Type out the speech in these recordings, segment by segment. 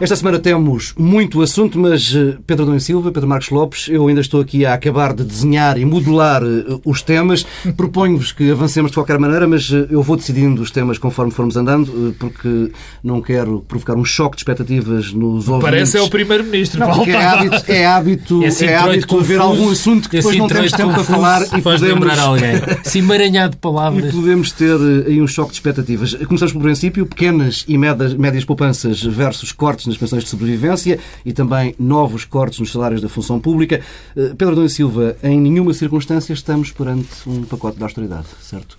Esta semana temos muito assunto, mas eh, Pedro Dom Silva, Pedro Marcos Lopes, eu ainda estou aqui a acabar de desenhar e modular eh, os temas. Proponho-vos que avancemos de qualquer maneira, mas eh, eu vou decidindo os temas conforme formos andando, porque não quero provocar um choque de expectativas nos ouvintes. Parece é o Primeiro-Ministro. É hábito, é hábito, Esse é hábito introito ver confuso, algum assunto que depois não temos tempo para confuso falar e faz podemos, lembrar alguém. Se emaranhado de e palavras. podemos ter aí um choque de expectativas. Começamos pelo princípio, pequenas e médias, médias poupanças versus cortes nas pensões de sobrevivência e também novos cortes nos salários da função pública. Eh, Pedro e Silva, em nenhuma circunstância estamos perante um pacote de austeridade, certo?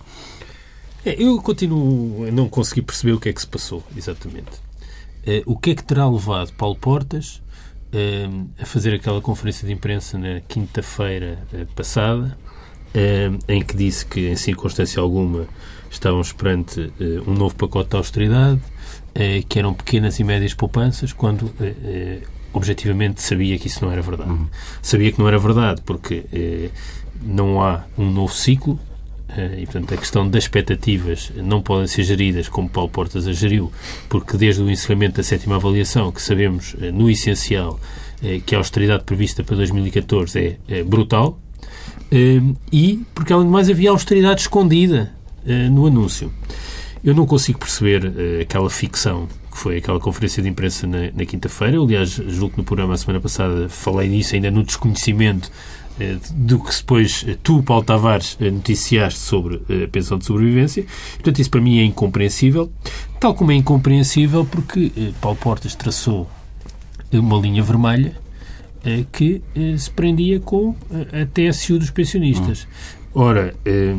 É, eu continuo a não conseguir perceber o que é que se passou, exatamente. Eh, o que é que terá levado Paulo Portas eh, a fazer aquela conferência de imprensa na quinta-feira passada, em que disse que, em circunstância alguma, estávamos perante um novo pacote de austeridade, eh, que eram pequenas e médias poupanças, quando eh, eh, objetivamente sabia que isso não era verdade. Sabia que não era verdade porque eh, não há um novo ciclo, eh, e, portanto, a questão das expectativas não podem ser geridas como Paulo Portas a geriu, porque desde o encerramento da sétima avaliação, que sabemos, no essencial, que a austeridade prevista para 2014 é, é brutal, e porque, além de mais, havia austeridade escondida no anúncio. Eu não consigo perceber eh, aquela ficção que foi aquela conferência de imprensa na, na quinta-feira. Aliás, julgo que no programa a semana passada falei nisso, ainda no desconhecimento eh, do que depois eh, tu, Paulo Tavares, noticiaste sobre a pensão de sobrevivência. Portanto, isso para mim é incompreensível. Tal como é incompreensível porque Paulo Portas traçou uma linha vermelha que se prendia com a TSU dos pensionistas. Ora, eh,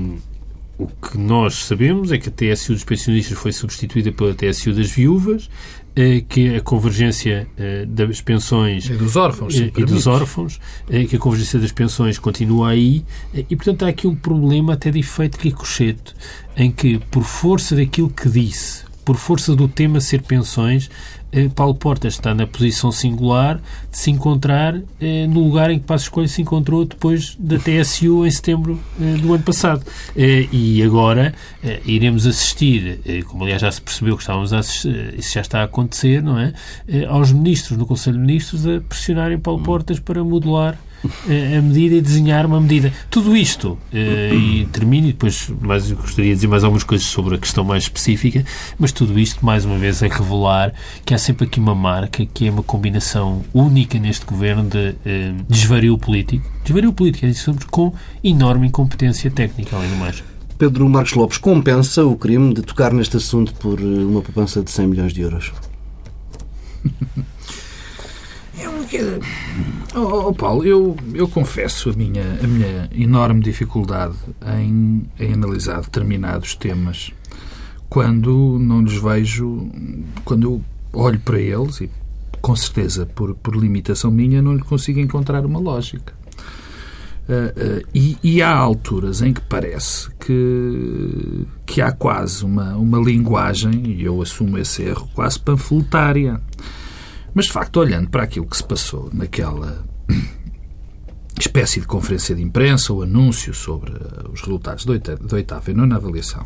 o que nós sabemos é que a TSU dos pensionistas foi substituída pela TSU das viúvas, eh, que a convergência eh, das pensões E dos órfãos, eh, e permites. dos órfãos, que a convergência das pensões continua aí, e portanto há aqui um problema até de efeito ricochete, em que, por força daquilo que disse, por força do tema ser pensões, eh, Paulo Portas está na posição singular de se encontrar eh, no lugar em que Passos Coelho se encontrou depois da TSU em setembro eh, do ano passado. Eh, e agora eh, iremos assistir, eh, como aliás já se percebeu que estávamos a assistir, isso já está a acontecer, não é? Aos ministros no Conselho de Ministros a pressionarem Paulo Portas para modular a medida e desenhar uma medida. Tudo isto, eh, e termino, e depois mais, eu gostaria de dizer mais algumas coisas sobre a questão mais específica, mas tudo isto, mais uma vez, é revelar que há sempre aqui uma marca que é uma combinação única neste governo de eh, desvario político, desvario político, é isso, com enorme incompetência técnica, além do mais. Pedro Marcos Lopes compensa o crime de tocar neste assunto por eh, uma poupança de 100 milhões de euros? Eu, dizer, oh, oh, Paulo, eu, eu confesso a minha, a minha enorme dificuldade em, em analisar determinados temas quando não lhes vejo, quando eu olho para eles e com certeza por, por limitação minha não lhe consigo encontrar uma lógica. Ah, ah, e, e há alturas em que parece que, que há quase uma, uma linguagem, e eu assumo esse erro, quase panfletária. Mas, de facto, olhando para aquilo que se passou naquela espécie de conferência de imprensa, o anúncio sobre eh, os resultados da oita- da oitava e nona avaliação,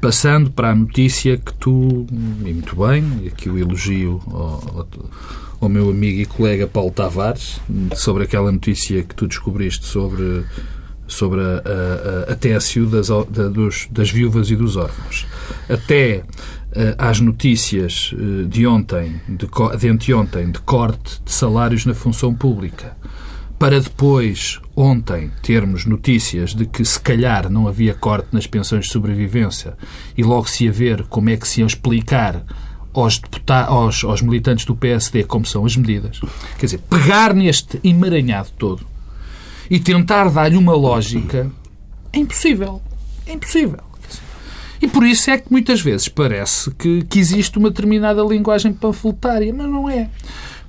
passando para a notícia que tu, e muito bem, e aqui o elogio ao, ao- meu amigo e colega Paulo Tavares, sobre aquela notícia que tu descobriste sobre, sobre a, a, a TSU das, da- dos- das viúvas e dos órfãos, até às notícias eh, de ontem, de, de anteontem, de corte de salários na função pública, para depois, ontem, termos notícias de que se calhar não havia corte nas pensões de sobrevivência e logo se ia ver como é que se iam explicar aos, aos, aos militantes do PSD como são as medidas. Quer dizer, pegar neste emaranhado todo e tentar dar-lhe uma lógica é impossível. É impossível. E por isso é que muitas vezes parece que, que existe uma determinada linguagem panfletária, mas não é.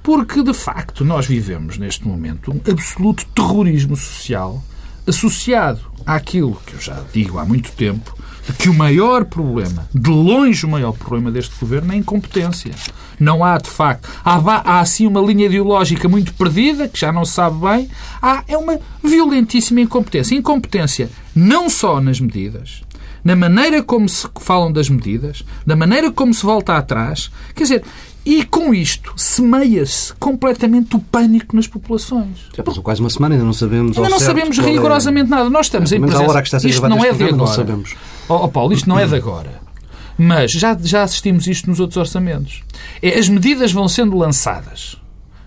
Porque, de facto, nós vivemos neste momento um absoluto terrorismo social associado àquilo que eu já digo há muito tempo, de que o maior problema, de longe o maior problema deste governo é a incompetência. Não há, de facto, há, há assim uma linha ideológica muito perdida, que já não se sabe bem, há, é uma violentíssima incompetência. Incompetência não só nas medidas, na maneira como se falam das medidas, na maneira como se volta atrás. Quer dizer, E com isto semeia-se completamente o pânico nas populações. Já passou quase uma semana, ainda não sabemos. Ainda não sabemos é- rigorosamente nada. Nós estamos em Mas à presença. hora que está a ser Isto não é de programa, não agora. sabemos. Ó ó, Paulo, isto não é de agora. Mas já, já assistimos isto nos outros orçamentos. É, as medidas vão sendo lançadas.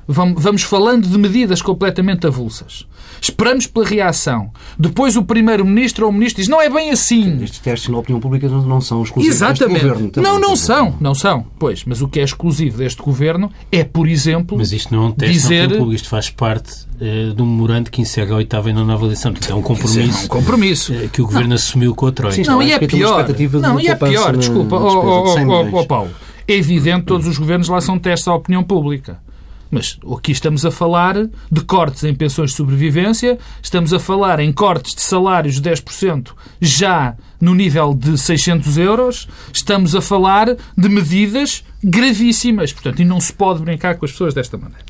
Vam- Vamos falando de medidas completamente avulsas. Esperamos pela reação. Depois o Primeiro-Ministro ou o Ministro diz não é bem assim. Estes testes na opinião pública não não são exclusivos deste Exatamente. governo. também. não, não são. Não são. Pois, mas o que é exclusivo deste governo é, por exemplo, Mas isto não é um teste dizer... na opinião pública, isto faz parte eh, um memorando que encerra a oitava e nona avaliação. Portanto, é um compromisso um compromisso. eh, que o Governo assumiu com a Troika. Sim, Não, Acho e é pior. Não, e é pior, na desculpa, ó de 100 ó, ó, milhões. ó, Paulo. É evidente que todos os governos lá são testes à opinião pública. Mas aqui estamos a falar de cortes em pensões de sobrevivência, estamos a falar em cortes de salários de 10% já no nível de 600 euros, estamos a falar de medidas gravíssimas. Portanto, e não se pode brincar com as pessoas desta maneira.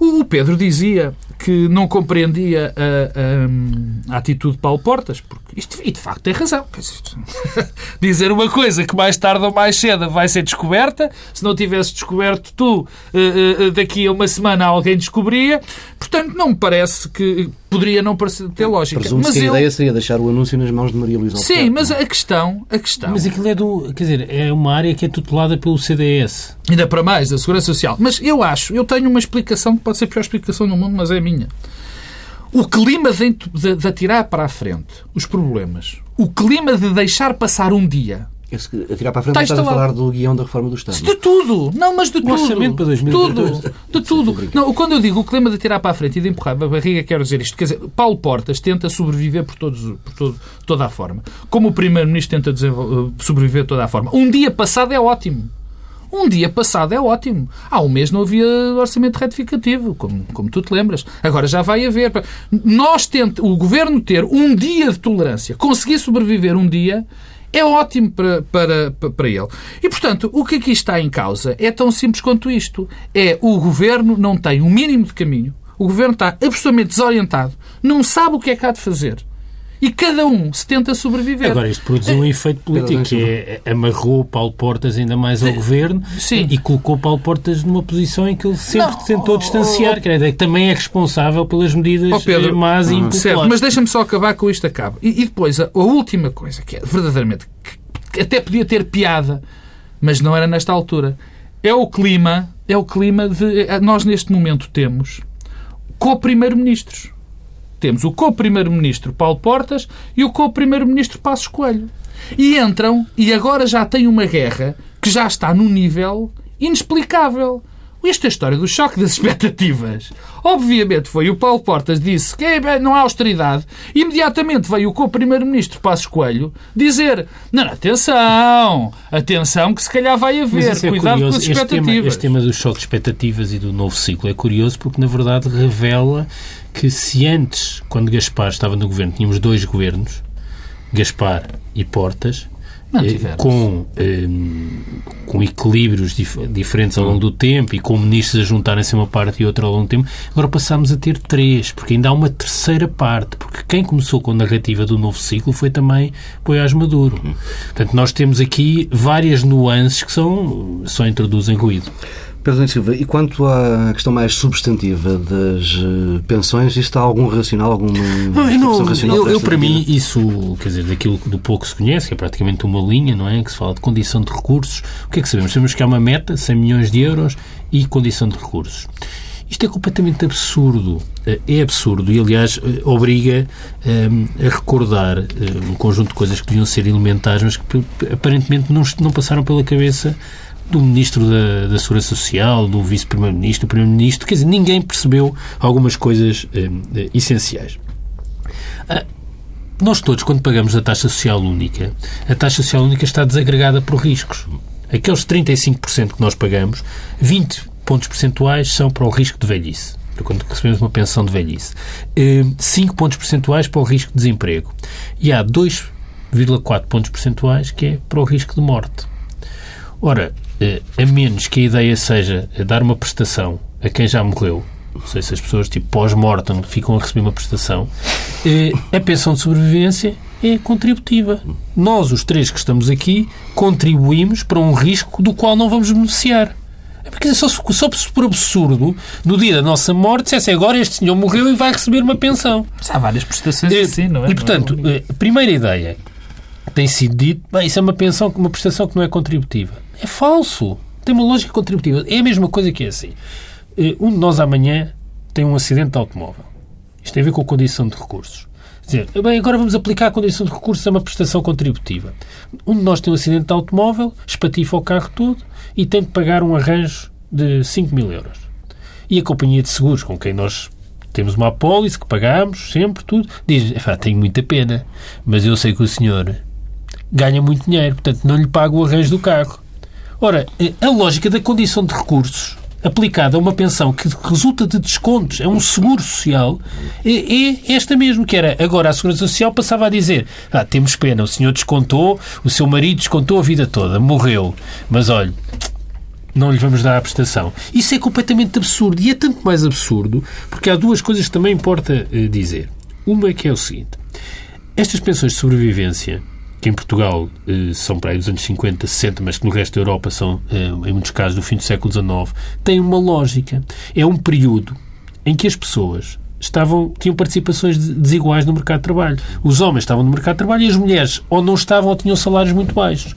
O Pedro dizia que não compreendia a, a- a atitude de Paulo Portas, porque isto, e de facto tem razão. Dizer, uma coisa que mais tarde ou mais cedo vai ser descoberta, se não tivesse descoberto tu, eh, eh, daqui a uma semana alguém descobria. Portanto, não me parece que poderia não parecer ter lógica. Presumo Mas que a eu, ideia seria deixar o anúncio nas mãos de Maria Luísa sim, Albuquerque. mas a questão, a questão Mas aquilo é do. Quer dizer, é uma área que é tutelada pelo CDS. Ainda para mais, da Segurança Social. Mas eu acho, eu tenho uma explicação que pode ser a pior explicação do mundo, mas é a minha. O clima de, de, de atirar para a frente os problemas, o clima de deixar passar um dia, Esse que atirar para a frente estás a falar do guião da reforma do Estado. de tudo, não, mas de tudo. orçamento para 2014. Tudo, de tudo. Não, quando eu digo o clima de atirar para a frente e de empurrar a barriga, quero dizer isto. Quer dizer, Paulo Portas tenta sobreviver por, todos, por todo- toda a forma. Como o Primeiro-Ministro tenta eh, sobreviver de toda a forma. Um dia passado é ótimo. Um dia passado é ótimo. Há um mês não havia orçamento retificativo, como, como tu te lembras. Agora já vai haver. Nós tenta, o governo ter um dia de tolerância, conseguir sobreviver um dia, é ótimo para, para, para ele. E, portanto, o que aqui está em causa é tão simples quanto isto. É o governo não tem um mínimo de caminho, o governo está absolutamente desorientado, não sabe o que é que há de fazer. E cada um se tenta sobreviver. Agora, isto produziu um efeito político, que é, amarrou Paulo Portas ainda mais ao governo Sim. e colocou Paulo Portas numa posição em que ele sempre Não, tentou oh, distanciar, oh, que também é responsável pelas medidas Ó, Pedro, eh, más e impopulares. Certo, mas deixa-me só acabar com isto acaba. E, e depois, a, a última coisa, que é verdadeiramente, que, que até podia ter piada, mas não era nesta altura, é o clima, é o clima de... Nós, neste momento, temos co-primeiro-ministros. Temos o co-primeiro-ministro Paulo Portas e o co-primeiro-ministro Passos Coelho. E entram, e agora já tem uma guerra que já está num nível inexplicável. Esta é a história do choque das expectativas. Obviamente foi o Paulo Portas disse que não há austeridade. Imediatamente veio o co-primeiro-ministro Passos Coelho dizer não, não, atenção, atenção que se calhar vai haver, é cuidado curioso. com as Este tema, expectativas. este tema do choque de expectativas e do novo ciclo é curioso porque, na verdade, revela que se antes, quando Gaspar estava no governo, tínhamos dois governos, Gaspar e Portas, eh, com, eh, com equilíbrios dif- diferentes ao longo do tempo e com ministros a juntarem-se uma parte e outra ao longo do tempo, agora passámos a ter três, porque ainda há uma terceira parte, porque quem começou com a narrativa do novo ciclo foi também Poiás Maduro. Portanto, nós temos aqui várias nuances que são, só introduzem ruído. Pedro Silva, e quanto à questão mais substantiva das eh, pensões, isto há algum racional, alguma Não, racional eu- para eu, para mim, isso, quer dizer, daquilo do pouco que se conhece, que é praticamente uma linha, não é? Que se fala de condição de recursos. O que é que sabemos? Sabemos que há uma meta, 100 milhões de euros, e condição de recursos. Isto é completamente absurdo. Eh, É absurdo e, aliás, eh, obriga eh, a recordar um conjunto de coisas que deviam ser elementares, mas que aparentemente não, não passaram pela cabeça do Ministro da, da Segurança Social, do Vice-Primeiro-Ministro, do Primeiro-Ministro. Quer dizer, ninguém percebeu algumas coisas eh, eh, essenciais. Nós todos, quando pagamos a taxa social única, a taxa social única está desagregada por riscos. Aqueles 35% que nós pagamos, 20 pontos percentuais são para o risco de velhice. Quando recebemos uma pensão de velhice. Eh, 5 pontos percentuais para o risco de desemprego. E há 2,4 pontos percentuais que é para o risco de morte. Ora, a menos que a ideia seja dar uma prestação a quem já morreu, não sei se as pessoas, tipo, pós-mortem, ficam a receber uma prestação, eh, a pensão de sobrevivência é contributiva. Nós, os três que estamos aqui, contribuímos para um risco do qual não vamos beneficiar. É porque só, só por absurdo, no dia da nossa morte, dissesse agora este senhor morreu e vai receber uma pensão. Mas há várias prestações Eh, assim, não é? E, portanto, é? eh, a primeira ideia tem sido dito, bem, isso é uma pensão, uma prestação que não é contributiva. É falso. Tem uma lógica contributiva. É a mesma coisa que é assim. Eh, Um de nós amanhã tem um acidente de automóvel. Isto tem a ver com a condição de recursos. Quer dizer, bem, agora vamos aplicar a condição de recursos a uma prestação contributiva. Um de nós tem um acidente de automóvel, espatifa o carro todo e tem de pagar um arranjo de 5 mil euros. E a companhia de seguros com quem nós temos uma apólice que pagamos sempre, tudo, diz: "Epá, tenho muita pena, mas eu sei que o senhor ganha muito dinheiro, portanto não lhe pago o arranjo do carro. Ora, eh, a lógica da condição de recursos aplicada a uma pensão que resulta de descontos, é um seguro social, é, é esta mesmo, que era agora a Segurança Social passava a dizer ah, temos pena, o senhor descontou, o seu marido descontou a vida toda, morreu, mas olha, não lhe vamos dar a prestação. Isso é completamente absurdo. E é tanto mais absurdo porque há duas coisas que também importa eh, dizer. Uma que é o seguinte. Estas pensões de sobrevivência, que em Portugal eh, são para aí dos anos 50, 60, mas que no resto da Europa são, eh, em muitos casos, do fim do século XIX, têm uma lógica. É um período em que as pessoas estavam, tinham participações de- desiguais no mercado de trabalho. Os homens estavam no mercado de trabalho e as mulheres ou não estavam ou tinham salários muito baixos.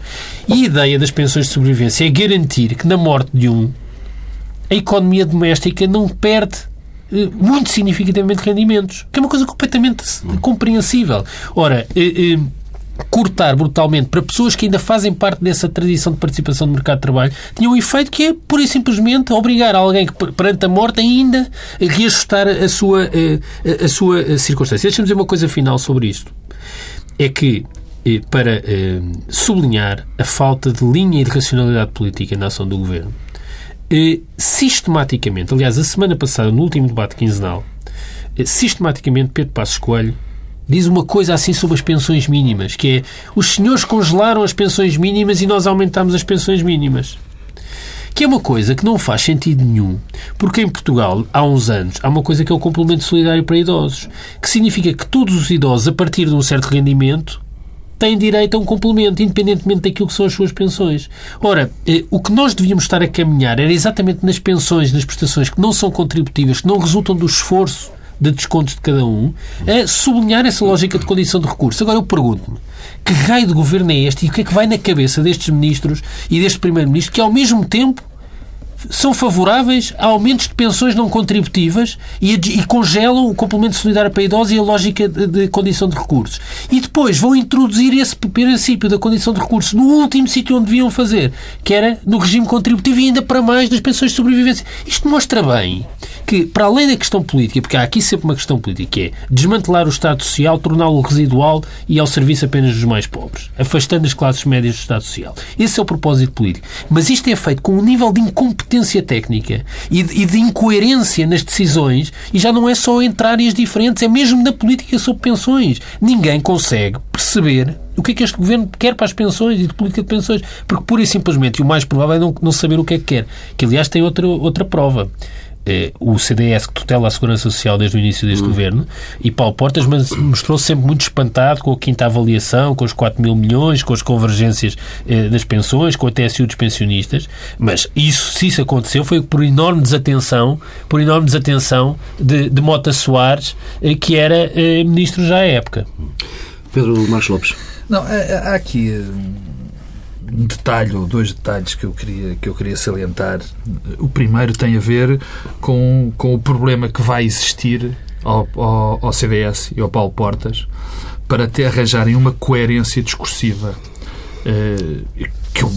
E a ideia das pensões de sobrevivência é garantir que na morte de um, a economia doméstica não perde eh, muito significativamente rendimentos, que é uma coisa completamente compreensível. Ora, eh, eh, cortar brutalmente para pessoas que ainda fazem parte dessa tradição de participação no mercado de trabalho tinha um efeito que é, pura e simplesmente, obrigar alguém que, per- perante a morte, ainda a reajustar a sua, eh, a, a sua eh, circunstância. Deixa-me dizer uma coisa final sobre isto. É que, eh, para sublinhar a falta de linha e de racionalidade política na ação do Governo, sistematicamente, aliás, a semana passada, no último debate quinzenal, sistematicamente Pedro Passos Coelho diz uma coisa assim sobre as pensões mínimas, que é os senhores congelaram as pensões mínimas e nós aumentámos as pensões mínimas. Que é uma coisa que não faz sentido nenhum, porque em Portugal, há uns anos, há uma coisa que é o complemento solidário para idosos, que significa que todos os idosos, a partir de um certo rendimento, têm direito a um complemento, independentemente daquilo que são as suas pensões. Ora, eh, o que nós devíamos estar a caminhar era exatamente nas pensões, nas prestações que não são contributivas, que não resultam do esforço de descontos de cada um, a sublinhar essa lógica de condição de recurso. Agora eu pergunto-me, que raio de governo é este e o que é que vai na cabeça destes ministros e deste primeiro-ministro que, ao mesmo tempo, são favoráveis a aumentos de pensões não contributivas e, e congelam o complemento solidário para idosos e a lógica de, de condição de recursos. E depois vão introduzir esse princípio da condição de recursos no último sítio onde deviam fazer, que era no regime contributivo e ainda para mais nas pensões de sobrevivência. Isto mostra bem que, para além da questão política, porque há aqui sempre uma questão política, que é desmantelar o Estado Social, torná-lo residual e ao serviço apenas dos mais pobres, afastando as classes médias do Estado Social. Esse é o propósito político. Mas isto é feito com um nível de incompetência técnica e de, e de incoerência nas decisões e já não é só entre áreas diferentes, é mesmo na política sobre pensões. Ninguém consegue perceber o que é que este governo quer para as pensões e de política de pensões, porque pura e simplesmente, e o mais provável é não, não saber o que é que quer. Que, aliás, tem outra, outra prova. Eh, o CDS que tutela a Segurança Social desde o início deste governo e Paulo Portas mas mostrou-se sempre muito espantado com a quinta avaliação, com os 4 mil milhões, com as convergências eh, das pensões, com a TSU dos pensionistas, mas isso, se isso aconteceu, foi por enorme desatenção, por enorme desatenção de, de Mota Soares, eh, que era eh, ministro já à época. Pedro Marcos Lopes. Não, há, há aqui um detalhe ou dois detalhes que eu queria, que eu queria salientar. O primeiro tem a ver com, com o problema que vai existir ao, ao, ao CDS e ao Paulo Portas para te arranjarem uma coerência discursiva eh, que eu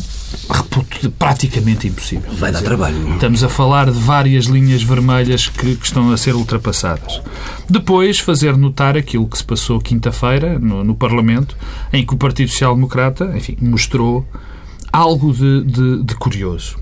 reputo de praticamente impossível. Vai dar dizer, trabalho. Estamos a falar de várias linhas vermelhas que, que estão a ser ultrapassadas. Depois, fazer notar aquilo que se passou quinta-feira no, no Parlamento, em que o Partido Social Democrata, enfim, mostrou algo de, de- de curioso.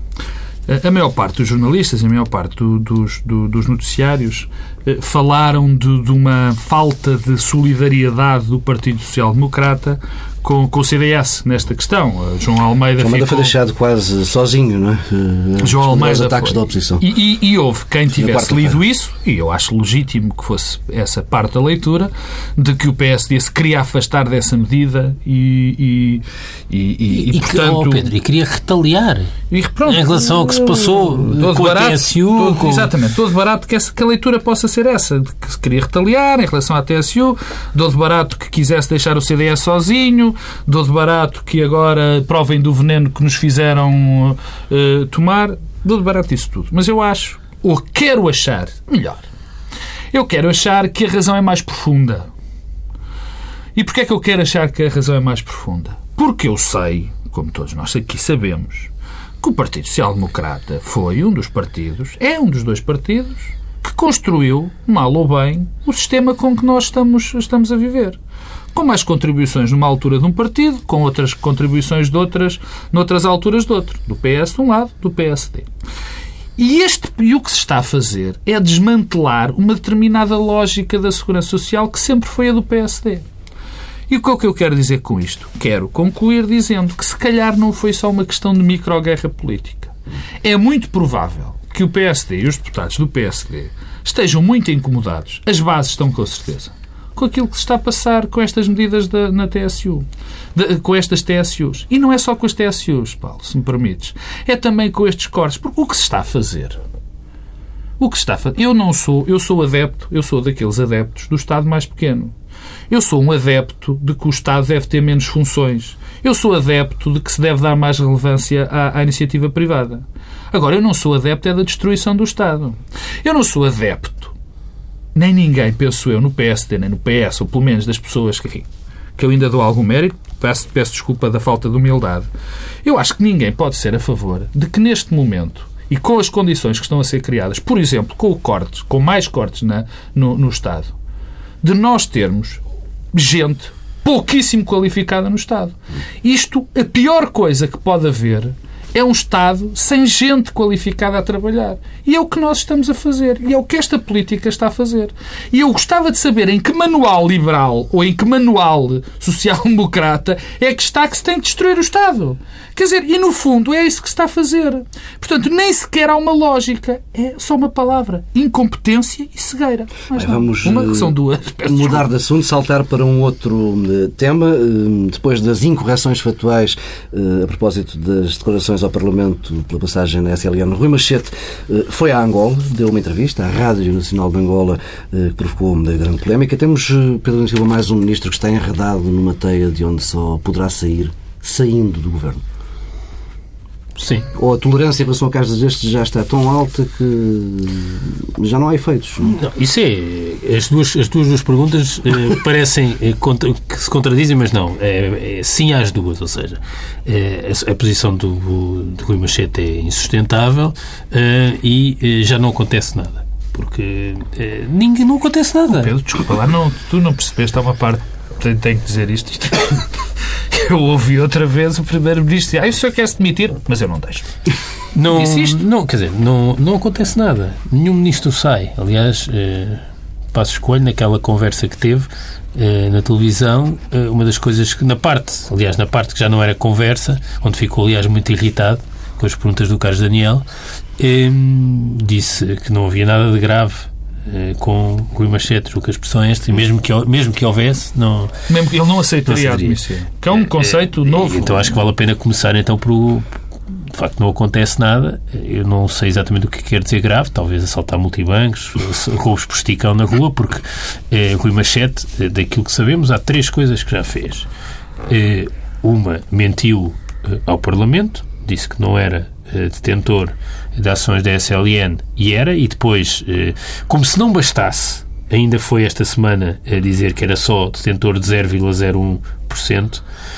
A- A maior parte dos jornalistas, a maior parte do- dos, do- dos noticiários eh, falaram de, de uma falta de solidariedade do Partido Social Democrata com, com o CDS nesta questão. João Almeida, João Almeida ficou... foi deixado quase sozinho, não é? Eh, João Almeida ataques foi. da oposição. E, e, e houve quem tivesse lido isso, e eu acho legítimo que fosse essa parte da leitura, de que o PSD se queria afastar dessa medida e, e, e, e, E, que, portanto... oh, Pedro, e queria retaliar. E, pronto, Em relação ao que se passou todo com a barato, TSU, todo- com- Exatamente, todo barato que, essa, que a leitura possa ser essa, de que se queria retaliar em relação à TSU, de barato que quisesse deixar o CDS sozinho, dou de barato que agora provem do veneno que nos fizeram eh, tomar, de barato isso tudo. Mas eu acho, ou quero achar, melhor, eu quero achar que a razão é mais profunda. E porquê é que eu quero achar que a razão é mais profunda? Porque eu sei, como todos nós aqui sabemos, que o Partido Social Democrata foi um dos partidos, é um dos dois partidos, que construiu, mal ou bem, o sistema com que nós estamos, estamos a viver. Com mais contribuições numa altura de um partido, com outras contribuições de outras, noutras alturas de outro. Do PS de um lado, do PSD. E, este, e o que se está a fazer é desmantelar uma determinada lógica da segurança social que sempre foi a do PSD. E o que é que eu quero dizer com isto? Quero concluir dizendo que se calhar não foi só uma questão de microguerra política. É muito provável que o PSD e os deputados do PSD estejam muito incomodados, as bases estão com certeza, com aquilo que se está a passar com estas medidas da, na TSU, de- com estas TSUs. E não é só com as TSUs, Paulo, se me permites. É também com estes cortes. Porque o que se está a fazer o que se está a fazer. Eu não sou, eu sou adepto, eu sou daqueles adeptos do Estado mais pequeno. Eu sou um adepto de que o Estado deve ter menos funções. Eu sou adepto de que se deve dar mais relevância à, à iniciativa privada. Agora, eu não sou adepto é da destruição do Estado. Eu não sou adepto, nem ninguém, penso eu, no PSD, nem no PS, ou pelo menos das pessoas que, que eu ainda dou algum mérito, peço, peço desculpa da falta de humildade. Eu acho que ninguém pode ser a favor de que neste momento e com as condições que estão a ser criadas, por exemplo, com o cortes, com mais cortes na, no, no Estado, de nós termos gente pouquíssimo qualificada no Estado. Isto, a pior coisa que pode haver é um Estado sem gente qualificada a trabalhar. E é o que nós estamos a fazer. E é o que esta política está a fazer. E eu gostava de saber em que manual liberal ou em que manual social-democrata é que está que se tem de destruir o Estado. Quer dizer, e no fundo é isso que se está a fazer. Portanto, nem sequer há uma lógica. É só uma palavra. Incompetência e cegueira. Mais Bem, vamos uma que eh, são duas. Mudar de assunto, saltar para um outro eh, tema. Eh, Depois das incorreções factuais a propósito das declarações ao Parlamento pela passagem na SLN, Rui Machete eh, foi a Angola, deu uma entrevista à Rádio Nacional de Angola eh, que provocou uma grande polémica. Temos, eh, Pedro Silva, mais um ministro que está enredado numa teia de onde só poderá sair saindo do governo. Sim. Ou a tolerância em relação a casos destes já está tão alta que já não há efeitos. Não, isso é. As duas, as duas, duas perguntas eh, parecem eh, contra- que se contradizem, mas não. É, é sim às duas. Ou seja, eh, a, a posição do, de Rui Machete é insustentável eh, e eh, já não acontece nada. Porque eh, ninguém, não acontece nada. Pedro, desculpa lá, não, tu não percebeste, há uma parte, tenho, tenho que dizer isto. Eu ouvi outra vez o Primeiro-Ministro dizer, ah, o senhor quer se demitir, mas eu não deixo. Não, não, quer dizer, não, não acontece nada. Nenhum ministro sai. Aliás, eh, Passo Escolho, naquela conversa que teve eh, na televisão, eh, uma das coisas que, na parte, aliás, na parte que já não era conversa, onde ficou, aliás, muito irritado com as perguntas do Carlos Daniel, eh, disse que não havia nada de grave com Rui Machete, julgo que a expressão é esta, e mesmo que, mesmo que houvesse, não, Mesmo que ele não aceitaria Não a aceitaria. admissão. Que é um conceito eh, novo. Então acho que vale a pena começar então por de facto não acontece nada. Eu não sei exatamente o que quer dizer grave, talvez assaltar multibancos, roubos por esticão na rua, porque eh, Rui Machete, eh, daquilo que sabemos, há três coisas que já fez. Eh, uma, mentiu eh, ao Parlamento, disse que não era eh, detentor de ações da SLN e era, e depois, eh, como se não bastasse, ainda foi esta semana a dizer que era só detentor de 0,01%.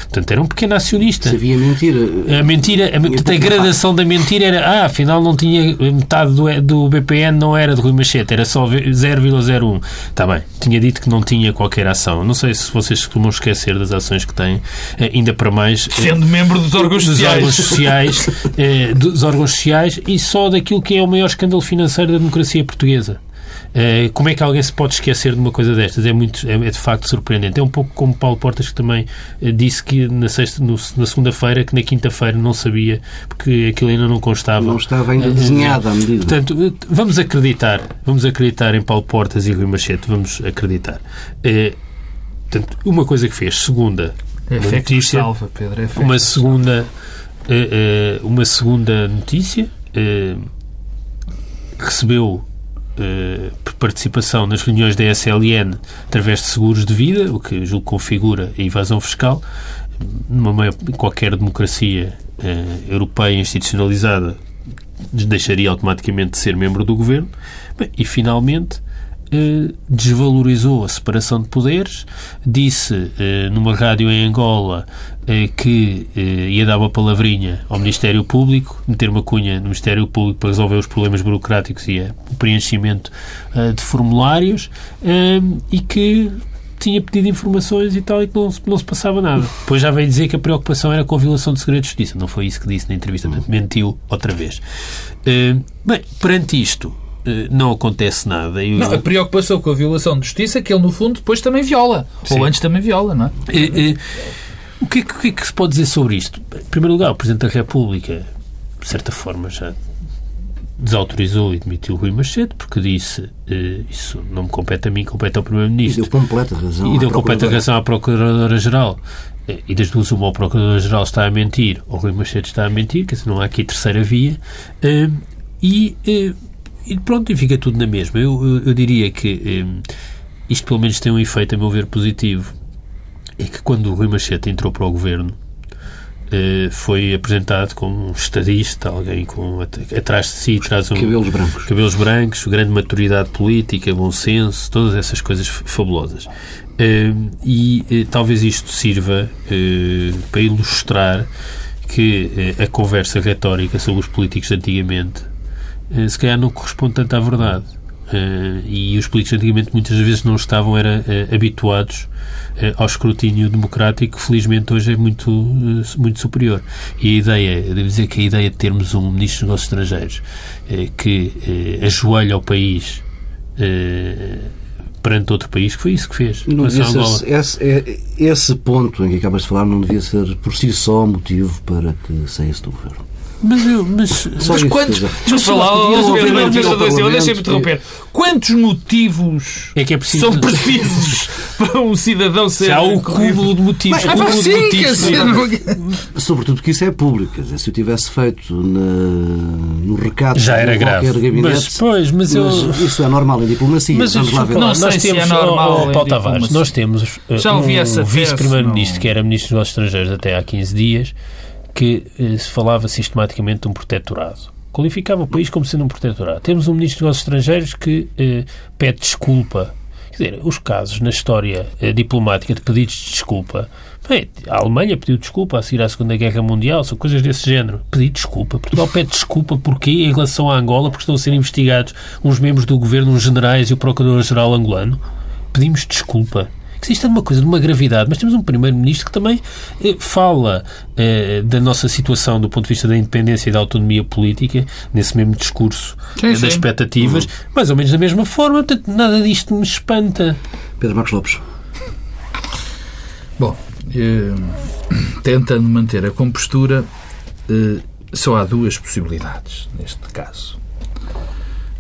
Portanto, era um pequeno acionista. Se havia mentira. A mentira, a, portanto, a gradação da mentira era, ah, afinal não tinha metade do, do BPN não era de Rui Machete, era só 0,01. Está bem, tinha dito que não tinha qualquer ação. Não sei se vocês costumam esquecer das ações que têm, eh, ainda para mais. eh, Sendo membro dos órgãos dos sociais. órgãos sociais, eh, dos órgãos sociais e só daquilo que é o maior escândalo financeiro da democracia portuguesa. Uh, como é que alguém se pode esquecer de uma coisa destas? É, muito, é, é de facto surpreendente. É um pouco como Paulo Portas, que também uh, disse que na, sexta, no, na segunda-feira, que na quinta-feira não sabia, porque aquilo ainda não constava. Não estava ainda uh, desenhado à medida. Portanto, vamos acreditar, vamos acreditar em Paulo Portas e Rui Machete, vamos acreditar. portanto, uma coisa que fez, segunda, é uma notícia, salva, Pedro, é uma segunda, uma segunda notícia, recebeu eh, participação nas reuniões da SLN através de seguros de vida, o que julgo configura a evasão fiscal. Numa maior, qualquer democracia uh, europeia institucionalizada deixaria automaticamente de ser membro do governo. Bem, e, finalmente, eh, desvalorizou a separação de poderes, disse eh, numa rádio em Angola eh, que ia dar uma palavrinha ao Ministério Público, meter uma cunha no Ministério Público para resolver os problemas burocráticos e o preenchimento de formulários e que tinha pedido informações e tal e que não, não se passava nada. Depois já veio dizer que a preocupação era com a violação de segredo de justiça. Não foi isso que disse na entrevista, mentiu outra vez. Bem, perante isto, não acontece nada. Eu... Não, a preocupação com a violação de justiça é que ele, no fundo, depois também viola. Sim. Ou antes também viola, não é? é, é o, que é, o que é que se pode dizer sobre isto? Em primeiro lugar, o Presidente da República, de certa forma, já desautorizou e demitiu o Rui Machete porque disse uh, isso não me compete a mim, compete ao Primeiro-Ministro. E deu completa razão. E deu completa razão à Procuradora-Geral. E das duas, uma, o Procurador-Geral está a mentir, ou o Rui Machete está a mentir, quer dizer, não há aqui terceira via. Uh, e e pronto, e fica tudo na mesma. Eu, eu, eu diria que um, isto pelo menos tem um efeito, a meu ver, positivo. É que quando o Rui Machete entrou para o governo, uh, foi apresentado como um estadista, alguém com atrás de si traz um, cabelos brancos, cabelos brancos, grande maturidade política, bom senso, todas essas coisas fabulosas. Uh, e uh, talvez isto sirva para ilustrar que a conversa retórica sobre os políticos de antigamente eh, se calhar não corresponde tanto à verdade. Uh, e os políticos antigamente muitas vezes não estavam era, uh, habituados ao escrutínio democrático, que felizmente hoje é muito, muito superior. E a ideia, devo dizer que a ideia de termos um Ministro dos Negócios Estrangeiros que ajoelha ao país perante outro país, que foi isso que fez. Não ser, esse, é, esse ponto em que acabas de falar não devia ser por si só motivo para que saísse do governo. Mas eu. Mas, Só mas quantos. Deixa-me falar, deixa-me interromper. Quantos motivos é que é preciso são precisos para um cidadão ser. há o cúmulo de motivos. Mas, mas sim, motivos Sobretudo que isso é público. Quer dizer, se eu tivesse feito na, no recado já era grave. Gabinete, mas, pois, mas, eu... mas isso é normal em diplomacia. Mas Vamos lá ver. Não, nós temos, é normal oh, Paulo Tavares, nós temos uh, já ouvi um vice-primeiro-ministro que era ministro dos negócios estrangeiros até há 15 dias que eh, se falava sistematicamente de um protetorado. Qualificava o país como sendo um protetorado. Temos um ministro dos Negócios Estrangeiros que eh, pede desculpa. Quer dizer, os casos na história eh, diplomática de pedidos de desculpa. Bem, a Alemanha pediu desculpa a seguir à Segunda Guerra Mundial, são coisas desse género. Pedir desculpa. Portugal pede desculpa porquê em relação à Angola, porque estão a ser investigados uns membros do governo, uns generais e o Procurador-Geral angolano. Pedimos desculpa que isto é uma coisa de uma gravidade, mas temos um Primeiro-Ministro que também eh, fala eh, da nossa situação do ponto de vista da independência e da autonomia política, nesse mesmo discurso sim, eh, das sim. expectativas, uhum. mais ou menos da mesma forma, portanto, nada disto me espanta. Pedro Marcos Lopes. Bom, eh, tentando manter a compostura, eh, só há duas possibilidades neste caso.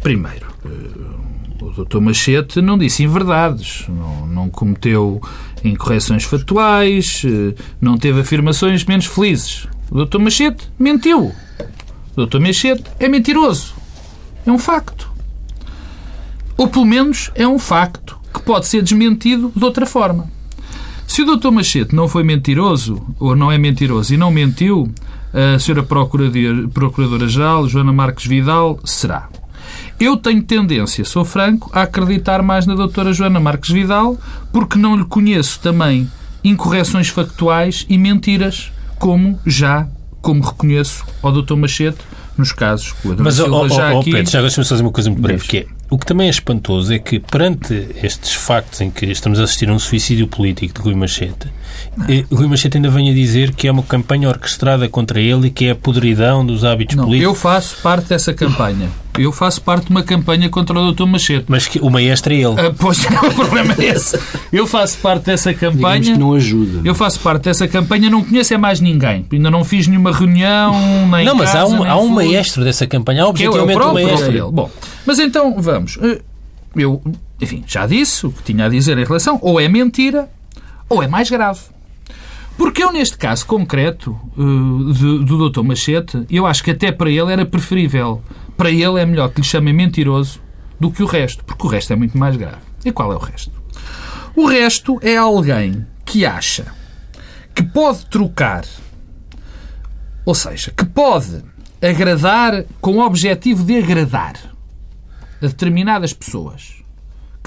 Primeiro, eh, o Dr. Machete não disse inverdades, não, não cometeu incorreções factuais, eh, não teve afirmações menos felizes. O Dr. Machete mentiu. O Dr. Machete é mentiroso. É um facto. Ou pelo menos é um facto que pode ser desmentido de outra forma. Se o Dr. Machete não foi mentiroso, ou não é mentiroso e não mentiu, a Sra. Procuradora-Geral, Joana Marques Vidal, será. Eu tenho tendência, sou franco, a acreditar mais na doutora Joana Marques Vidal, porque não lhe conheço também incorreções factuais e mentiras, como já, como reconheço ao doutor Machete, nos casos que o Mas, Silva oh, já oh, aqui... Pedro, já deixa-me fazer uma coisa muito breve, que é, o que também é espantoso é que, perante estes factos em que estamos a assistir a um suicídio político de Rui Machete, Rui Machete ainda vem a dizer que é uma campanha orquestrada contra ele e que é a podridão dos hábitos Não, eu políticos. faço parte dessa campanha. Eu faço parte de uma campanha contra o Dr. Machete. Mas que o maestro é ele. Ah, pois não, o problema é esse. Eu faço parte dessa Digamos campanha. que não ajuda. Eu faço parte dessa campanha, não conheço é mais ninguém. Ainda não fiz nenhuma reunião, nem Não, mas há casa, um, nem há um maestro dessa campanha. Há Que é o objetivamente um próprio, maestro. é ele. Bom, mas então, vamos. Eh, Eu, enfim, já disse o que tinha a dizer em relação. Ou é mentira, ou é mais grave. Porque eu, neste caso concreto eh, do Dr. Machete, eu acho que até para ele era preferível. Para ele é melhor que lhe chamem mentiroso do que o resto. Porque o resto é muito mais grave. E qual é o resto? O resto é alguém que acha que pode trocar, ou seja, que pode agradar com o objetivo de agradar a determinadas pessoas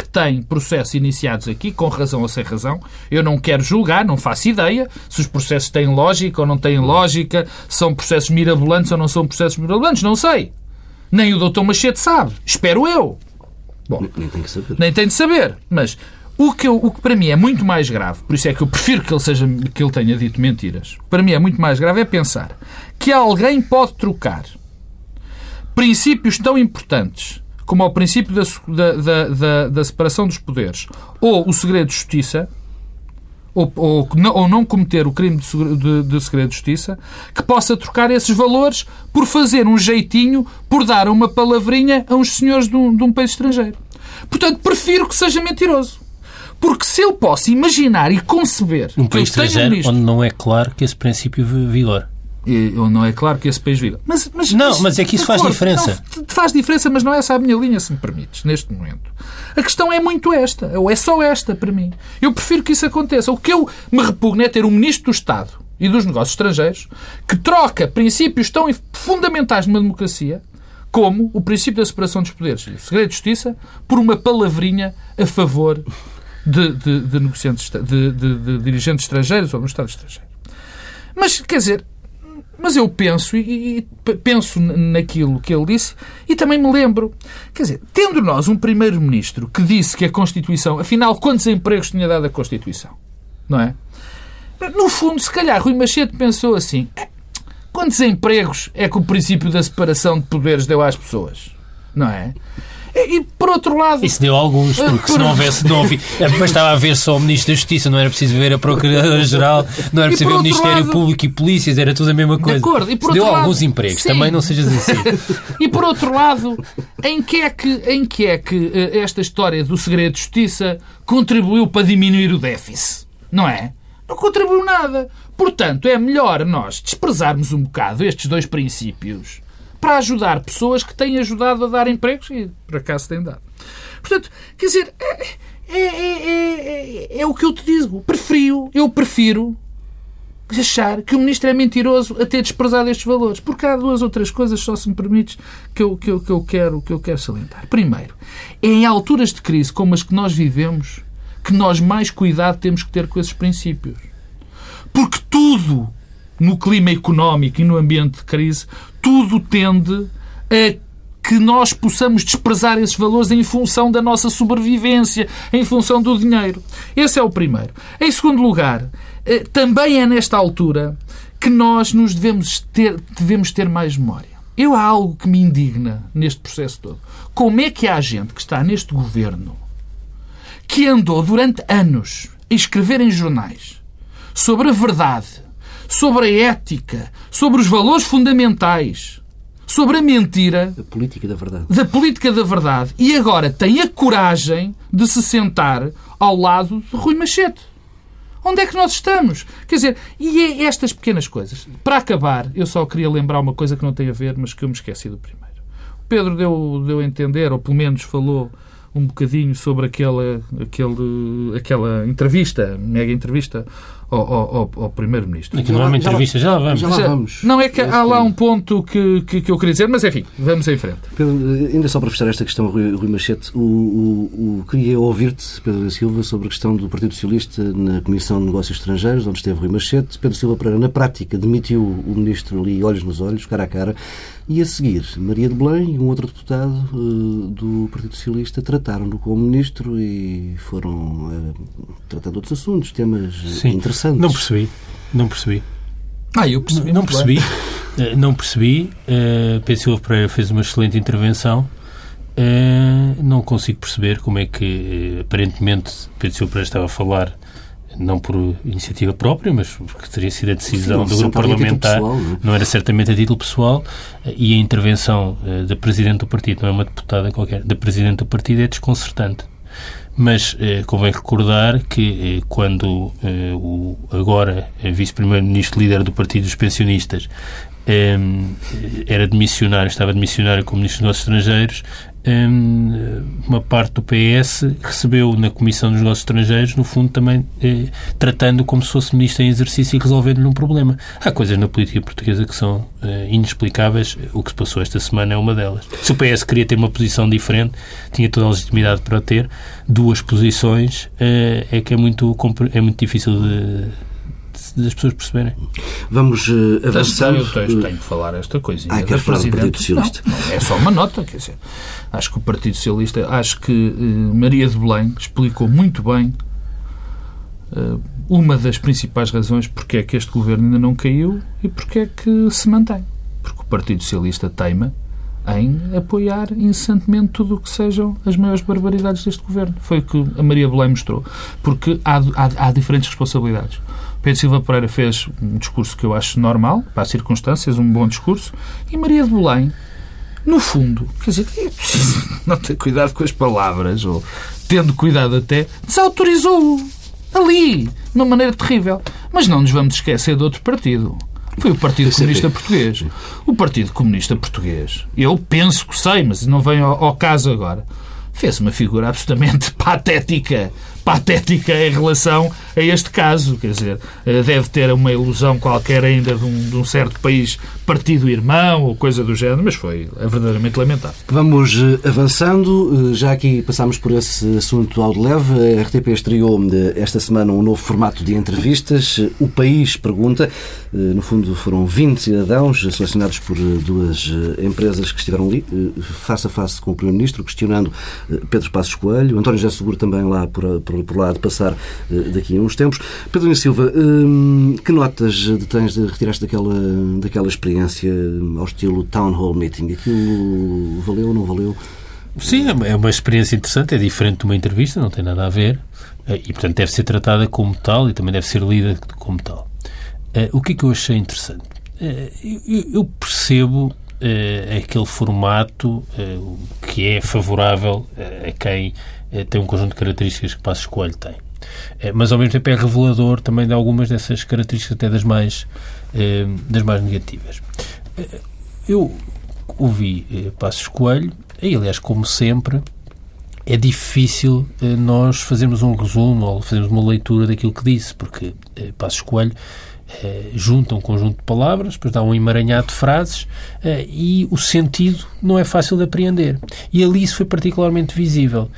que têm processos iniciados aqui, com razão ou sem razão. Eu não quero julgar, não faço ideia se os processos têm lógica ou não têm lógica, são processos mirabolantes ou não são processos mirabolantes, não sei. Nem o doutor Machete sabe. Espero eu. Bom, Nem tem que saber. nem tem de saber. Mas o que, eu- o que para mim é muito mais grave, por isso é que eu prefiro que ele, seja, que ele tenha dito mentiras, para mim é muito mais grave é pensar que alguém pode trocar princípios tão importantes como o princípio da, da, da, da- separação dos poderes ou o segredo de justiça ou, ou, não- ou não cometer o crime de, de- de segredo de justiça, que possa trocar esses valores por fazer um jeitinho, por dar uma palavrinha a uns senhores de um, de um país estrangeiro. Portanto, prefiro que seja mentiroso. Porque se eu posso imaginar e conceber Um país estrangeiro onde não é claro que esse princípio vigor. Ou não é claro que esse país viga. Mas, mas, Não, mas é que isso faz acordo, diferença. não, faz diferença, mas não é essa a minha linha, se me permites, neste momento. A questão é muito esta, ou é só esta para mim. Eu prefiro que isso aconteça. O que eu me repugno é ter um ministro do Estado e dos negócios estrangeiros que troca princípios tão fundamentais numa democracia como o princípio da separação dos poderes e o segredo de justiça por uma palavrinha a favor de, de- de negociantes, de- de dirigentes estrangeiros ou no Estado estrangeiro. Mas, quer dizer, mas eu penso e, penso naquilo que ele disse e também me lembro. Quer dizer, tendo nós um primeiro-ministro que disse que a Constituição, afinal, quantos empregos tinha dado a Constituição? Não é? No fundo, se calhar, Rui Machete pensou assim: "Eh, quantos empregos é que o princípio da separação de poderes deu às pessoas? Não é? E, por outro lado. Isso deu alguns, porque se não houvesse, não havia, bastava haver só o Ministro da Justiça, não era preciso ver a Procuradora-Geral, não era preciso ver o Ministério lado- Público e polícias, era tudo a mesma coisa. acordo. E por deu lado- alguns empregos, Sim. também não sejas assim. E por outro lado, em que é que, em que, é que eh, esta história do segredo de justiça contribuiu para diminuir o déficit? Não é? Não contribuiu nada. Portanto, é melhor nós desprezarmos um bocado estes dois princípios para ajudar pessoas que têm ajudado a dar empregos e por acaso têm dado. Portanto, quer dizer, é, é, é- é- é o que eu te digo. Prefiro, eu prefiro achar que o ministro é mentiroso a ter desprezado estes valores. Porque há duas ou três coisas, só se me permites, que eu, que eu, que eu, quero, que eu quero salientar. Primeiro, é em alturas de crise como as que nós vivemos que nós mais cuidado temos que ter com esses princípios. Porque tudo, no clima económico e no ambiente de crise, tudo tende a que nós possamos desprezar esses valores em função da nossa sobrevivência, em função do dinheiro. Esse é o primeiro. Em segundo lugar, eh, também é nesta altura que nós nos devemos ter, devemos ter mais memória. Eu há algo que me indigna neste processo todo. Como é que há gente que está neste governo que andou durante anos a escrever em jornais sobre a verdade, sobre a ética, sobre os valores fundamentais, sobre a mentira, A política da verdade. da política da verdade e agora tem a coragem de se sentar ao lado de Rui Machete. Onde é que nós estamos? Quer dizer, e é estas pequenas coisas. Para acabar, eu só queria lembrar uma coisa que não tem a ver, mas que eu me esqueci do primeiro. O Pedro deu, deu a entender, ou pelo menos falou um bocadinho sobre aquela, aquele, aquela entrevista, mega entrevista ao, ao, ao- ao Primeiro-Ministro. Aqui não é uma entrevista, já lá vamos. Já lá Já- vamos. Não, é que há lá um ponto que, que, que eu queria dizer, mas enfim, vamos em frente. Pedro, ainda só para fechar esta questão, Rui, Rui Machete, o, o, o- queria ouvir-te, Pedro da Silva, sobre a questão do Partido Socialista na Comissão de Negócios Estrangeiros, onde esteve Rui Machete. Pedro Silva Pereira, na prática, demitiu o ministro ali, olhos nos olhos, cara a cara. E a seguir, Maria de Belém e um outro deputado uh, do Partido Socialista trataram-no como ministro e foram uh, tratando outros assuntos, temas Sim. interessantes. Não percebi. Não percebi. Ah, eu percebi. Não percebi. Uh, não percebi. Uh, Pedro Silva Pereira fez uma excelente intervenção. Uh, não consigo perceber como é que, aparentemente, Pedro Silva Pereira estava a falar não por iniciativa própria, mas porque teria sido a decisão Sim, do grupo parlamentar, pessoal, não, é? não era certamente a título pessoal, e a intervenção da Presidente do Partido, não é uma deputada qualquer, da Presidente do Partido é desconcertante. Mas eh, convém recordar que eh, quando eh, o agora vice-primeiro-ministro líder do Partido dos Pensionistas era de missionário, estava de missionário como ministro dos Negócios Estrangeiros, uma parte do PS recebeu na Comissão dos Negócios Estrangeiros, no fundo, também eh, tratando como se fosse ministro em exercício e resolvendo-lhe um problema. Há coisas na política portuguesa que são eh, inexplicáveis. O que se passou esta semana é uma delas. Se o PS queria ter uma posição diferente, tinha toda a legitimidade para ter. Duas posições eh, é que é muito, é muito difícil de das pessoas perceberem. Vamos uh, avançar. Eu tenho, tenho que falar esta coisinha. Ah, quero falar do Partido Socialista. Não, não, é só uma nota, quer dizer. Acho que o Partido Socialista, acho que uh, Maria de Belém explicou muito bem uh, uma das principais razões porque é que este governo ainda não caiu e porque é que se mantém. Porque o Partido Socialista teima em apoiar incessantemente tudo o que sejam as maiores barbaridades deste governo. Foi o que a Maria Belém mostrou. Porque há, há, há diferentes responsabilidades. Pedro Silva Pereira fez um discurso que eu acho normal, para as circunstâncias, um bom discurso, e Maria de Belém, no fundo, quer dizer, é preciso não ter cuidado com as palavras, ou tendo cuidado até, desautorizou ali, de uma maneira terrível. Mas não nos vamos esquecer de outro partido. Foi o Partido Comunista Português. O Partido Comunista Português, eu penso que sei, mas não vem ao, ao caso agora, fez uma figura absolutamente patética patética em relação a este caso. Quer dizer, eh, deve ter uma ilusão qualquer ainda de um, de um certo país partido irmão ou coisa do género, mas foi verdadeiramente lamentável. Vamos eh, avançando. Eh, já aqui passámos por esse assunto ao de leve. A RTP estreou esta semana um novo formato de entrevistas. O País Pergunta. No fundo, foram 20 cidadãos selecionados por duas empresas que estiveram ali, face a face com o Primeiro-Ministro, questionando Pedro Passos Coelho, António José Seguro também lá por, por, por lá de passar daqui a uns tempos. Pedro Silva, hum, que notas tens retiraste daquela, daquela experiência ao estilo town hall meeting? Aquilo valeu ou não valeu? Sim, é uma experiência interessante, é diferente de uma entrevista, não tem nada a ver eh, e, portanto, deve ser tratada como tal e também deve ser lida como tal. Eh, o que é que eu achei interessante? Eh, eu percebo aquele formato que é favorável a quem tem um conjunto de características que Passos Coelho tem. Mas ao mesmo tempo é revelador também de algumas dessas características, até das mais, das mais negativas. Eu ouvi Passos Coelho, e aliás, como sempre, é difícil nós fazermos um resumo ou fazermos uma leitura daquilo que disse, porque Passos Coelho junta um conjunto de palavras, depois dá um emaranhado de frases e o sentido não é fácil de apreender. E ali isso foi particularmente visível.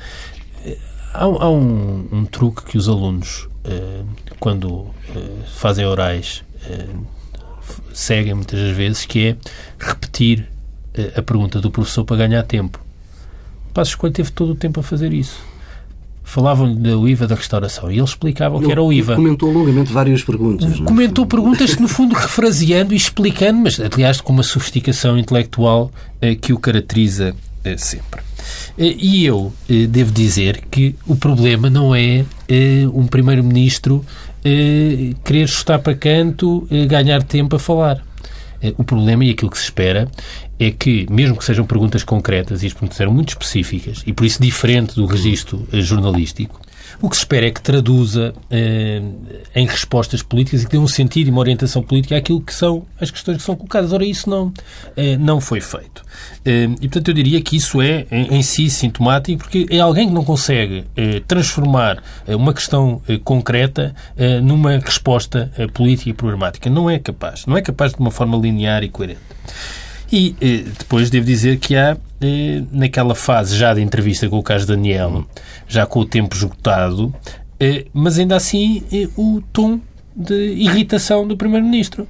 Há, há um, um, truque que os alunos, uh, quando uh, fazem orais, uh, seguem muitas das vezes, que é repetir a pergunta do professor para ganhar tempo. Passos Coelho teve todo o tempo a fazer isso. Falavam-lhe do IVA da restauração e ele explicava o que era o IVA. Comentou longamente várias perguntas. É? Comentou perguntas, no fundo, refraseando e explicando, mas, aliás, com uma sofisticação intelectual que o caracteriza sempre. Eh, e eu eh, devo dizer que o problema não é eh, um primeiro-ministro querer chutar para canto, ganhar tempo a falar. O problema e aquilo que se espera é que, mesmo que sejam perguntas concretas, e as perguntas eram muito específicas, e por isso diferente do registro jornalístico, o que se espera é que traduza eh, em respostas políticas e que dê um sentido e uma orientação política àquilo que são as questões que são colocadas. Ora, isso não, eh, não foi feito. Eh, e, portanto, eu diria que isso é, em, em si, sintomático, porque é alguém que não consegue eh, transformar eh, uma questão eh, concreta numa resposta política e programática. Não é capaz. Não é capaz de uma forma linear e coerente. E depois devo dizer que há, naquela fase já de entrevista com o caso Daniel, já com o tempo esgotado, eh, mas ainda assim o tom de irritação do Primeiro-Ministro.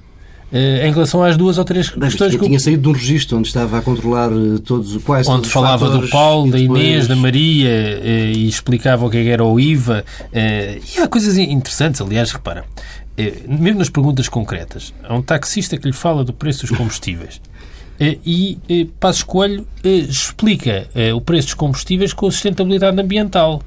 em relação às duas ou três questões que... tinha saído de um registro onde estava a controlar todos quais Onde falava do Paulo, da depois... Inês, da Maria e explicava o que era o IVA. E há coisas interessantes, aliás, repara. Mesmo nas perguntas concretas, há um taxista que lhe fala do preço dos combustíveis. E Passos Coelho explica o preço dos combustíveis com a sustentabilidade ambiental,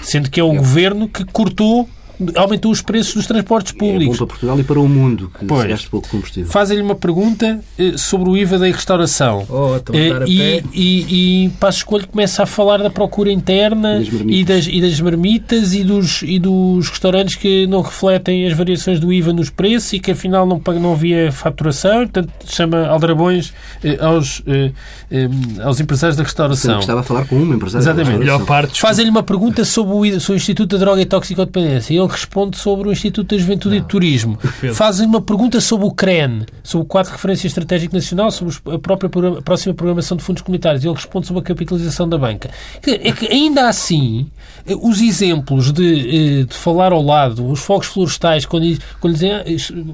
sendo que é o governo que cortou aumentou os preços dos transportes públicos. É bom para Portugal e para o mundo, que pois, se gasta pouco combustível. Fazem-lhe uma pergunta eh, sobre o IVA da restauração. Oh, eh, e, e, e Passo Escolho começa a falar da procura interna e das, e das marmitas e dos, e dos restaurantes que não refletem as variações do IVA nos preços e que afinal não, não havia faturação, portanto chama aldrabões eh, aos, eh, eh, aos empresários da restauração. Estava a falar com um empresário Exatamente. Fazem-lhe uma pergunta sobre o, sobre o Instituto da Droga e Toxicodependência. Ele responde sobre o Instituto da Juventude não. e Turismo. Fazem uma pergunta sobre o CREN, sobre o quadro de referência estratégico nacional, sobre a própria a próxima programação de fundos comunitários. Ele responde sobre a capitalização da banca. É que ainda assim, eh, os exemplos de, eh, de falar ao lado, os fogos florestais, quando, quando dizem ah,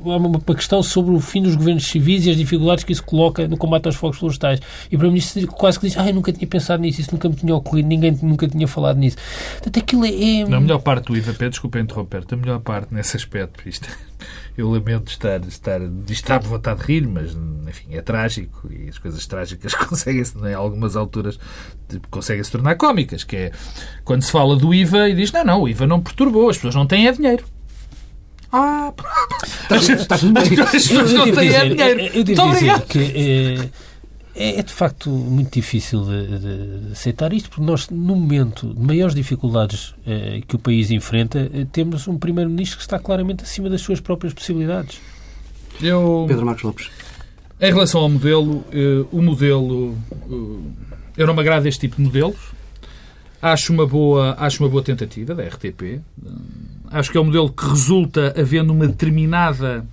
há uma questão sobre o fim dos governos civis e as dificuldades que isso coloca no combate aos fogos florestais. E para mim quase que diz, ah, eu nunca tinha pensado nisso, isso nunca me tinha ocorrido, ninguém nunca tinha falado nisso. Portanto, aquilo é... é Na melhor parte do IVP, desculpa interromper, perto a melhor parte nesse aspecto. Isto, eu lamento estar, estar, estar por vontade de rir, mas enfim, é trágico e as coisas trágicas conseguem-se, em algumas alturas, conseguem-se tornar cómicas. Que é quando se fala do IVA e diz: não, não, o IVA não perturbou, as pessoas não têm é dinheiro. Ah, está, tudo bem. As pessoas não têm é dinheiro. Eu devo dizer que. Eh, é, é, de facto muito difícil de, de, aceitar isto, porque nós, no momento de maiores dificuldades eh, que o país enfrenta, eh, temos um Primeiro-Ministro que está claramente acima das suas próprias possibilidades. Eu, Pedro Marcos Lopes. Em relação ao modelo, eh, o modelo. eu não me agrada este tipo de modelos. Acho uma boa, acho uma boa tentativa da RTP. Acho que é um modelo que resulta havendo uma determinada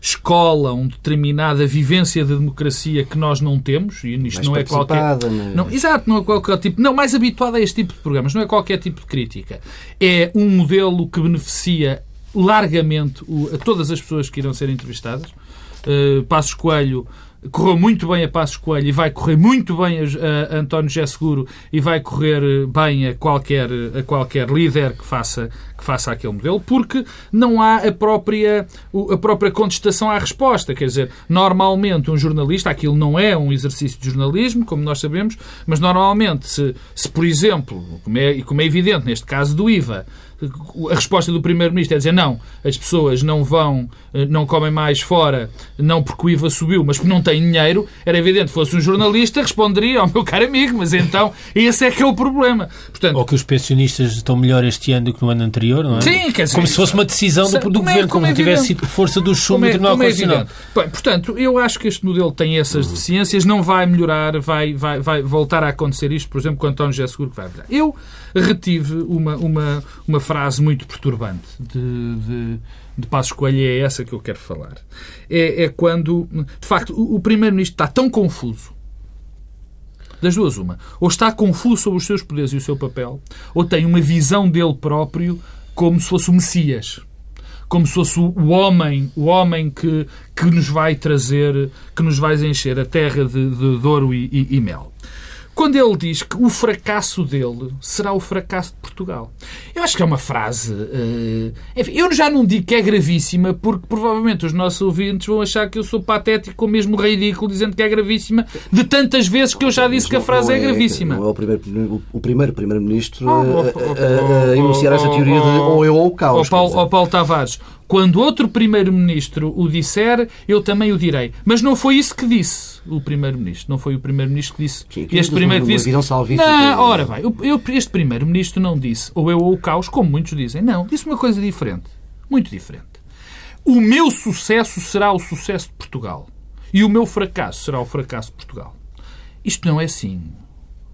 escola, uma determinada vivência da democracia que nós não temos, e isto não é qualquer. Mas... Não, exato, não é qualquer tipo. Não, mais habituado a este tipo de programas, não é qualquer tipo de crítica. É um modelo que beneficia largamente a todas as pessoas que irão ser entrevistadas. Uh, Passos Coelho correu muito bem a Passos Coelho e vai correr muito bem a, a António José Seguro e vai correr bem a qualquer, a qualquer líder que faça, que faça aquele modelo, porque não há a própria, a própria contestação à resposta. Quer dizer, normalmente um jornalista, aquilo não é um exercício de jornalismo, como nós sabemos, mas normalmente, se, se por exemplo, como é, como é evidente neste caso do IVA, a resposta do Primeiro-Ministro é dizer não, as pessoas não vão, eh, não comem mais fora, não porque o IVA subiu, mas porque não têm dinheiro, era evidente, fosse um jornalista, responderia ao meu caro amigo, mas então esse é que é o problema. Portanto, Ou que os pensionistas estão melhor este ano do que no ano anterior, não é? Sim, quer dizer, como se fosse uma decisão do, do é, governo, como, como é tivesse sido por força do chumbo é, do Tribunal é Constitucional. Bem, portanto, eu acho que este modelo tem essas deficiências, não vai melhorar, vai, vai, vai voltar a acontecer isto, por exemplo, com António José Seguro que vai melhorar. Eu retive uma, uma, uma frase muito perturbante de, de, de Passos Coelho, é essa que eu quero falar. É, é quando, de facto, o, o Primeiro-Ministro está tão confuso das duas, uma. Ou está confuso sobre os seus poderes e o seu papel, ou tem uma visão dele próprio como se fosse o Messias. Como se fosse o homem, o homem que, que nos vai trazer, que nos vai encher a terra de, de, de ouro e, e, e mel quando ele diz que o fracasso dele será o fracasso de Portugal. Eu acho que é uma frase. Uh, enfim, eu já não digo que é gravíssima, porque provavelmente os nossos ouvintes vão achar que eu sou patético ou mesmo ridículo dizendo que é gravíssima, de tantas vezes que eu já disse que a frase é, é, gravíssima. Não é o primeiro, o primeiro Primeiro-Ministro a, enunciar essa teoria de ou eu ou o caos. Ó Paulo, Paulo Tavares, quando outro Primeiro-Ministro o disser, eu também o direi. Mas não foi isso que disse o Primeiro-Ministro. Não foi o Primeiro-Ministro que disse. Sim, este Primeiro que disse. Não, ora bem, eu, este Primeiro-Ministro não disse ou eu ou o caos, como muitos dizem. Não, disse uma coisa diferente. Muito diferente. O meu sucesso será o sucesso de Portugal. E o meu fracasso será o fracasso de Portugal. Isto não é assim.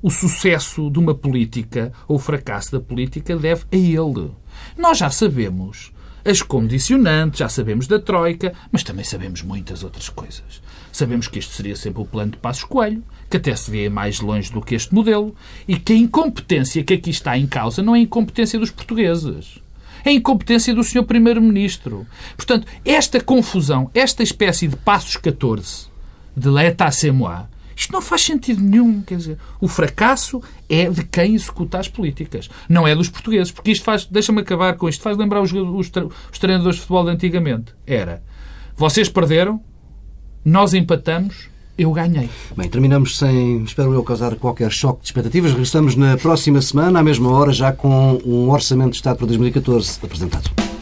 O sucesso de uma política ou o fracasso da política deve a ele. Nós já sabemos as condicionantes, já sabemos da Troika, mas também sabemos muitas outras coisas. Sabemos que este seria sempre o plano de Passos Coelho, que até se vê mais longe do que este modelo, e que a incompetência que aqui está em causa não é a incompetência dos portugueses. a incompetência do Sr. Primeiro-Ministro. Portanto, esta confusão, esta espécie de passos 14 de l'état c'est moi, isto não faz sentido nenhum. Quer dizer, o fracasso é de quem executa as políticas, não é dos portugueses. Porque isto faz, deixa-me acabar com isto, faz lembrar os, os, os treinadores de futebol de antigamente. Era, vocês perderam, nós empatamos, eu ganhei. Bem, terminamos sem, espero eu, causar qualquer choque de expectativas. Regressamos na próxima semana, à mesma hora, já com um Orçamento de Estado para 2014 apresentado.